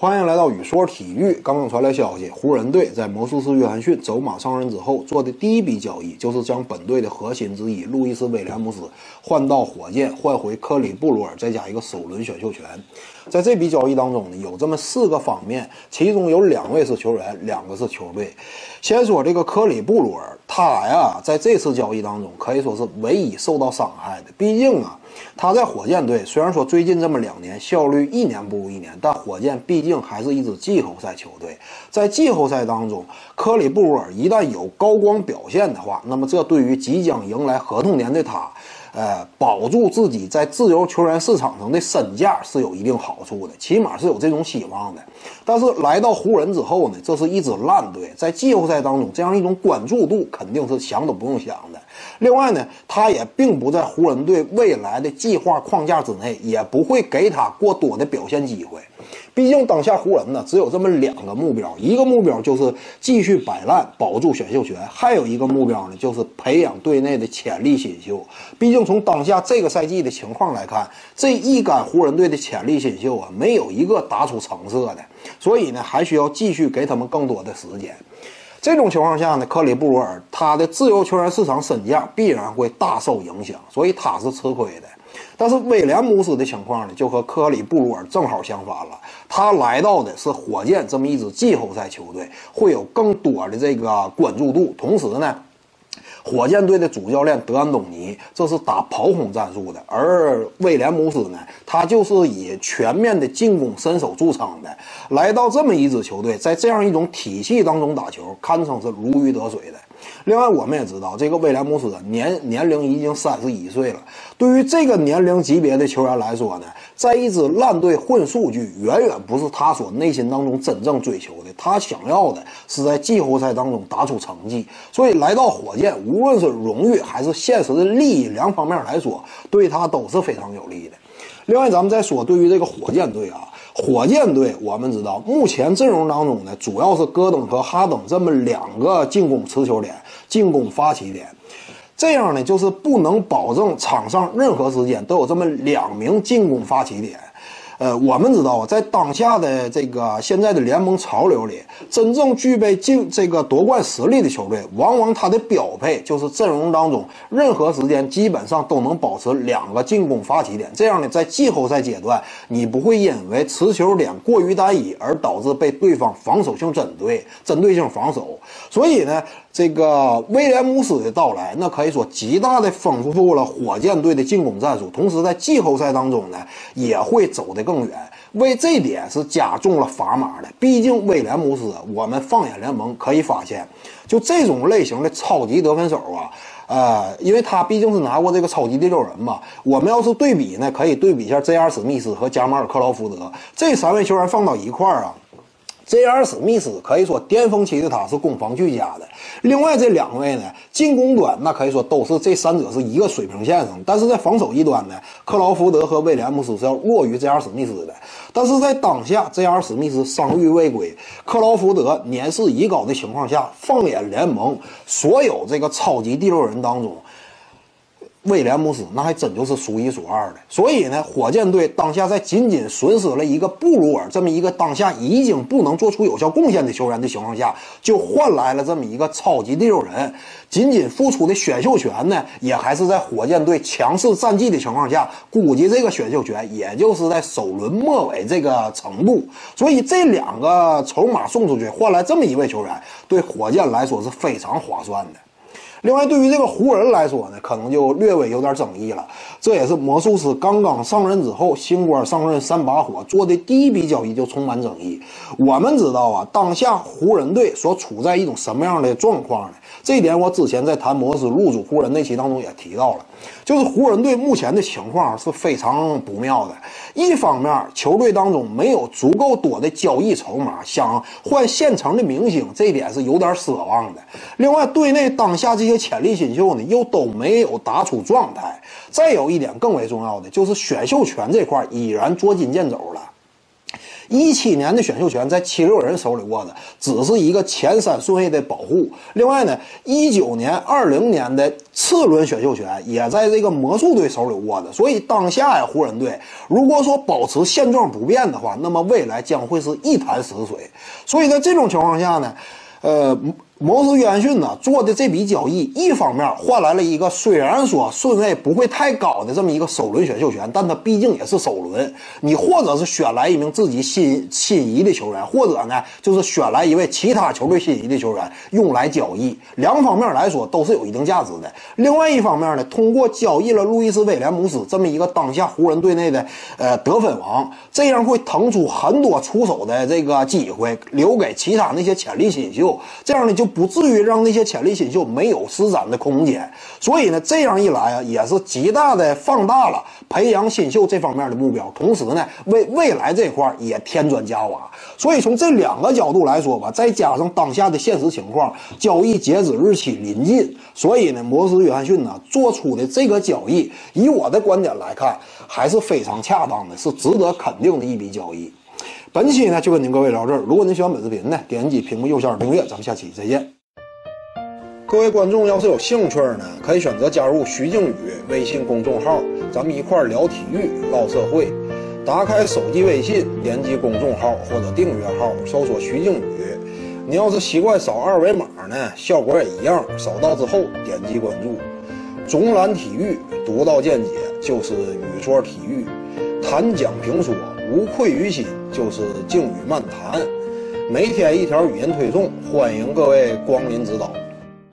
欢迎来到雨说体育。刚刚传来消息，湖人队在魔术师约翰逊走马上任之后做的第一笔交易，就是将本队的核心之一路易斯威廉姆斯换到火箭，换回克里布鲁尔，再加一个首轮选秀权。在这笔交易当中呢，有这么四个方面，其中有两位是球员，两个是球队。先说这个克里布鲁尔，他呀，在这次交易当中可以说是唯一受到伤害的。毕竟啊，他在火箭队虽然说最近这么两年效率一年不如一年，但火箭毕竟还是一支季后赛球队。在季后赛当中，科里布鲁尔一旦有高光表现的话，那么这对于即将迎来合同年的他。呃，保住自己在自由球员市场上的身价是有一定好处的，起码是有这种希望的。但是来到湖人之后呢，这是一支烂队，在季后赛当中这样一种关注度肯定是想都不用想的。另外呢，他也并不在湖人队未来的计划框架之内，也不会给他过多的表现机会。毕竟当下湖人呢，只有这么两个目标，一个目标就是继续摆烂保住选秀权，还有一个目标呢，就是培养队内的潜力新秀。毕竟从当下这个赛季的情况来看，这一干湖人队的潜力新秀啊，没有一个打出成色的，所以呢，还需要继续给他们更多的时间。这种情况下呢，克里布鲁尔他的自由球员市场身价必然会大受影响，所以他是吃亏的。但是威廉姆斯的情况呢，就和克里布鲁尔正好相反了。他来到的是火箭这么一支季后赛球队，会有更多的这个关注度。同时呢，火箭队的主教练德安东尼这是打跑轰战术的，而威廉姆斯呢，他就是以全面的进攻身手著称的。来到这么一支球队，在这样一种体系当中打球，堪称是如鱼得水的。另外，我们也知道，这个威廉姆斯年年龄已经三十一岁了。对于这个年龄级别的球员来说呢，在一支烂队混数据，远远不是他所内心当中真正追求的。他想要的是在季后赛当中打出成绩。所以来到火箭，无论是荣誉还是现实的利益两方面来说，对他都是非常有利的。另外，咱们再说，对于这个火箭队啊。火箭队，我们知道，目前阵容当中呢，主要是戈登和哈登这么两个进攻持球点、进攻发起点，这样呢，就是不能保证场上任何时间都有这么两名进攻发起点。呃，我们知道啊，在当下的这个现在的联盟潮流里，真正具备进这个夺冠实力的球队，往往他的标配就是阵容当中任何时间基本上都能保持两个进攻发起点。这样呢，在季后赛阶段，你不会因为持球点过于单一而导致被对方防守性针对、针对性防守。所以呢。这个威廉姆斯的到来，那可以说极大的丰富了火箭队的进攻战术，同时在季后赛当中呢，也会走得更远，为这点是加重了砝码的。毕竟威廉姆斯，我们放眼联盟可以发现，就这种类型的超级得分手啊，呃，因为他毕竟是拿过这个超级第六人嘛。我们要是对比呢，可以对比一下 J.R. 史密斯和加马尔克劳福德这三位球员放到一块儿啊。J.R. 史密斯可以说巅峰期的他是攻防俱佳的，另外这两位呢，进攻端那可以说都是这三者是一个水平线上，但是在防守一端呢，克劳福德和威廉姆斯是要弱于 J.R. 史密斯的。但是在当下 J.R. 史密斯伤愈未归，克劳福德年事已高的情况下，放眼联盟所有这个超级第六人当中。威廉姆斯那还真就是数一数二的，所以呢，火箭队当下在仅仅损失了一个布鲁尔这么一个当下已经不能做出有效贡献的球员的情况下，就换来了这么一个超级第六人，仅仅付出的选秀权呢，也还是在火箭队强势战绩的情况下，估计这个选秀权也就是在首轮末尾这个程度，所以这两个筹码送出去换来这么一位球员，对火箭来说是非常划算的。另外，对于这个湖人来说呢，可能就略微有点争议了。这也是魔术师刚刚上任之后，新官上任三把火做的第一笔交易就充满争议。我们知道啊，当下湖人队所处在一种什么样的状况呢？这一点我之前在谈魔术入主湖人那期当中也提到了。就是湖人队目前的情况是非常不妙的。一方面，球队当中没有足够多的交易筹码，想换现成的明星，这一点是有点奢望的。另外，队内当下这些潜力新秀呢，又都没有打出状态。再有一点更为重要的，就是选秀权这块已然捉襟见肘了。一七年的选秀权在七六人手里握着，只是一个前三顺位的保护。另外呢，一九年、二零年的次轮选秀权也在这个魔术队手里握着。所以当下呀，湖人队如果说保持现状不变的话，那么未来将会是一潭死水。所以在这种情况下呢，呃。摩斯约翰逊呢做的这笔交易，一方面换来了一个虽然说顺位不会太高的这么一个首轮选秀权，但他毕竟也是首轮。你或者是选来一名自己心心仪的球员，或者呢就是选来一位其他球队心仪的球员用来交易，两方面来说都是有一定价值的。另外一方面呢，通过交易了路易斯威廉姆斯这么一个当下湖人队内的呃得分王，这样会腾出很多出手的这个机会，留给其他那些潜力新秀，这样呢就。不至于让那些潜力新秀没有施展的空间，所以呢，这样一来啊，也是极大的放大了培养新秀这方面的目标，同时呢，为未来这块也添砖加瓦。所以从这两个角度来说吧，再加上当下的现实情况，交易截止日期临近，所以呢，摩斯约翰逊呢做出的这个交易，以我的观点来看，还是非常恰当的，是值得肯定的一笔交易。本期呢就跟您各位聊这儿。如果您喜欢本视频呢，点击屏幕右下角订阅，咱们下期再见。各位观众要是有兴趣呢，可以选择加入徐静宇微信公众号，咱们一块聊体育、唠社会。打开手机微信，点击公众号或者订阅号，搜索徐静宇。你要是习惯扫二维码呢，效果也一样。扫到之后点击关注。总览体育，独到见解就是语说体育，谈讲评说。无愧于心，就是静语漫谈，每天一条语音推送，欢迎各位光临指导。